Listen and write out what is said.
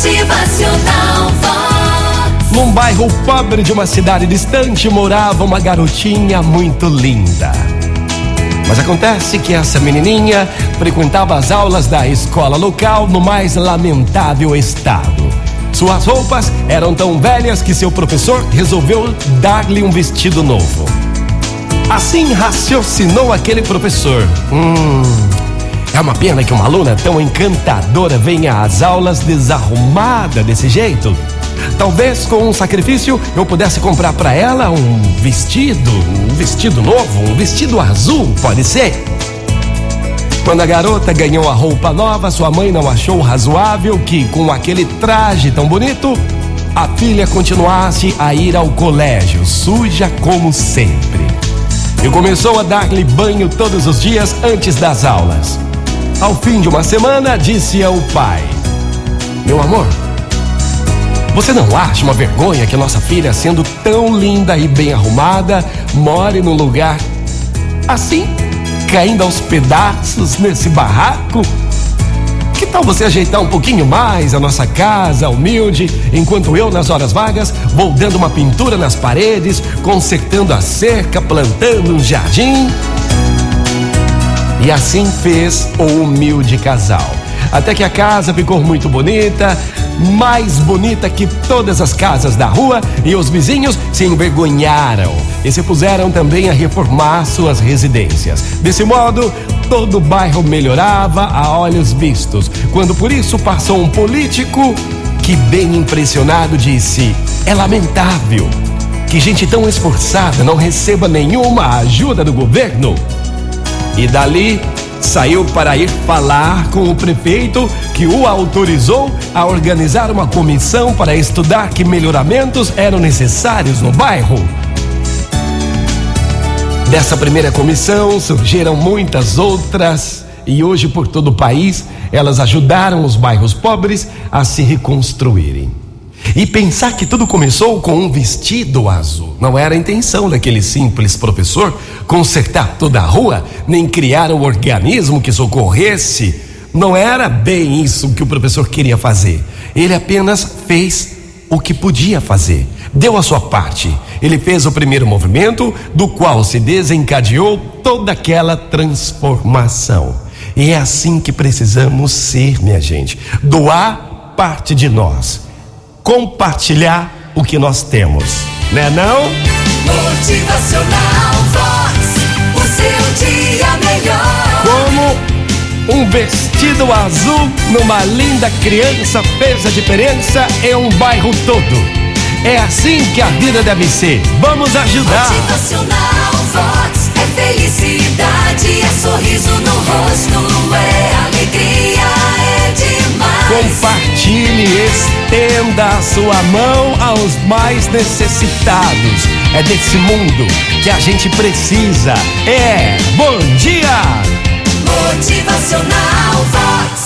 Motivacional Vox. Num bairro pobre de uma cidade distante morava uma garotinha muito linda. Mas acontece que essa menininha frequentava as aulas da escola local no mais lamentável estado. Suas roupas eram tão velhas que seu professor resolveu dar-lhe um vestido novo. Assim raciocinou aquele professor. Hum, é uma pena que uma aluna tão encantadora venha às aulas desarrumada desse jeito. Talvez com um sacrifício eu pudesse comprar para ela um vestido, um vestido novo, um vestido azul, pode ser? Quando a garota ganhou a roupa nova, sua mãe não achou razoável que, com aquele traje tão bonito, a filha continuasse a ir ao colégio, suja como sempre. E começou a dar-lhe banho todos os dias antes das aulas. Ao fim de uma semana, disse ao pai: Meu amor, você não acha uma vergonha que nossa filha, sendo tão linda e bem arrumada, more num lugar assim, caindo aos pedaços nesse barraco? Que tal você ajeitar um pouquinho mais a nossa casa humilde, enquanto eu, nas horas vagas, vou dando uma pintura nas paredes, consertando a cerca, plantando um jardim? E assim fez o humilde casal. Até que a casa ficou muito bonita, mais bonita que todas as casas da rua, e os vizinhos se envergonharam e se puseram também a reformar suas residências. Desse modo, todo o bairro melhorava a olhos vistos, quando por isso passou um político que, bem impressionado, disse: É lamentável que gente tão esforçada não receba nenhuma ajuda do governo. E dali saiu para ir falar com o prefeito que o autorizou a organizar uma comissão para estudar que melhoramentos eram necessários no bairro. Dessa primeira comissão surgiram muitas outras e hoje por todo o país elas ajudaram os bairros pobres a se reconstruírem. E pensar que tudo começou com um vestido azul. Não era a intenção daquele simples professor consertar toda a rua, nem criar um organismo que socorresse. Não era bem isso que o professor queria fazer. Ele apenas fez o que podia fazer. Deu a sua parte. Ele fez o primeiro movimento, do qual se desencadeou toda aquela transformação. E é assim que precisamos ser, minha gente. Doar parte de nós compartilhar o que nós temos, né não? Motivacional Vox. O seu dia melhor. Como um vestido azul numa linda criança fez a diferença em um bairro todo. É assim que a vida deve ser. Vamos ajudar. Motivacional Vox. É felicidade, estenda a sua mão aos mais necessitados. É desse mundo que a gente precisa. É. Bom dia! Motivacional Vox.